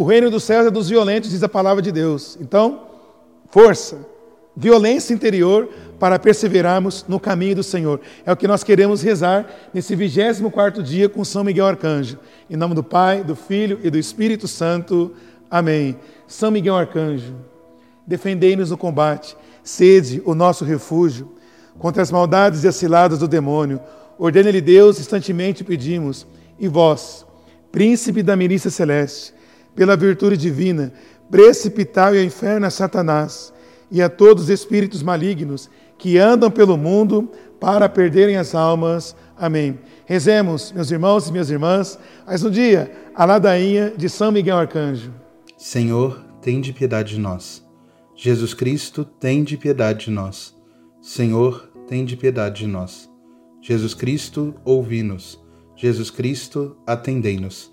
O reino dos céus é dos violentos, diz a palavra de Deus. Então, força, violência interior para perseverarmos no caminho do Senhor. É o que nós queremos rezar nesse 24 dia com São Miguel Arcanjo. Em nome do Pai, do Filho e do Espírito Santo. Amém. São Miguel Arcanjo, defendei-nos no combate, sede o nosso refúgio contra as maldades e as ciladas do demônio. Ordene-lhe Deus, instantemente pedimos. E vós, príncipe da milícia celeste, pela virtude divina, precipitai ao inferno a Satanás e a todos os espíritos malignos que andam pelo mundo para perderem as almas. Amém. Rezemos, meus irmãos e minhas irmãs, mais um dia, a ladainha de São Miguel Arcanjo. Senhor, tem de piedade de nós. Jesus Cristo, tem de piedade de nós. Senhor, tem de piedade de nós. Jesus Cristo, ouvi-nos. Jesus Cristo, atendei-nos.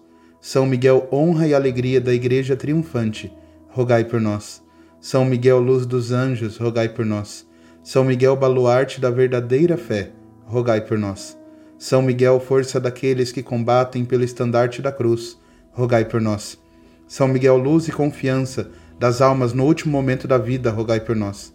São Miguel, honra e alegria da Igreja triunfante, rogai por nós. São Miguel, luz dos anjos, rogai por nós. São Miguel, baluarte da verdadeira fé, rogai por nós. São Miguel, força daqueles que combatem pelo estandarte da cruz, rogai por nós. São Miguel, luz e confiança das almas no último momento da vida, rogai por nós.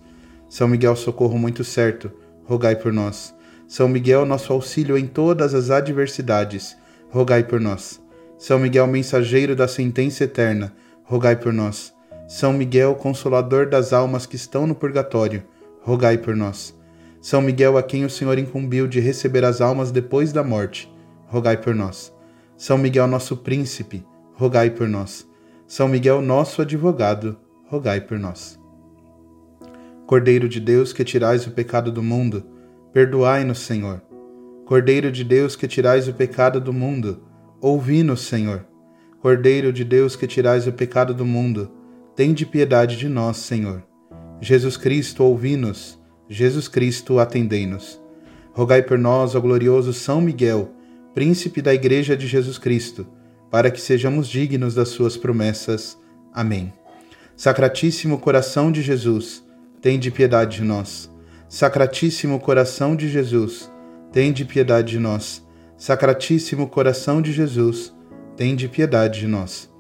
São Miguel, socorro muito certo, rogai por nós. São Miguel, nosso auxílio em todas as adversidades, rogai por nós. São Miguel, mensageiro da sentença eterna, rogai por nós. São Miguel, consolador das almas que estão no purgatório, rogai por nós. São Miguel, a quem o Senhor incumbiu de receber as almas depois da morte, rogai por nós. São Miguel, nosso príncipe, rogai por nós. São Miguel, nosso advogado, rogai por nós. Cordeiro de Deus, que tirais o pecado do mundo, perdoai-nos, Senhor. Cordeiro de Deus, que tirais o pecado do mundo, Ouvi-nos, Senhor. Cordeiro de Deus que tirais o pecado do mundo, tende piedade de nós, Senhor. Jesus Cristo, ouvi-nos. Jesus Cristo, atendei-nos. Rogai por nós, ó glorioso São Miguel, príncipe da Igreja de Jesus Cristo, para que sejamos dignos das suas promessas. Amém. Sacratíssimo coração de Jesus, tende piedade de nós. Sacratíssimo coração de Jesus, tende piedade de nós. Sacratíssimo coração de Jesus, tende piedade de nós.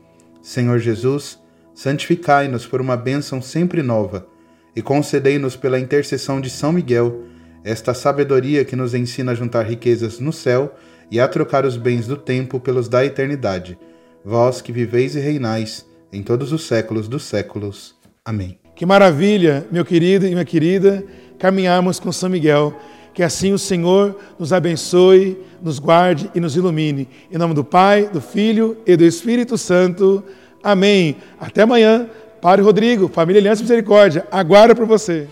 Senhor Jesus, santificai-nos por uma bênção sempre nova e concedei-nos pela intercessão de São Miguel esta sabedoria que nos ensina a juntar riquezas no céu e a trocar os bens do tempo pelos da eternidade. Vós que viveis e reinais em todos os séculos dos séculos. Amém. Que maravilha, meu querido e minha querida, caminharmos com São Miguel que assim o Senhor nos abençoe, nos guarde e nos ilumine. Em nome do Pai, do Filho e do Espírito Santo. Amém. Até amanhã. Padre Rodrigo, Família Aliança Misericórdia, aguardo por você.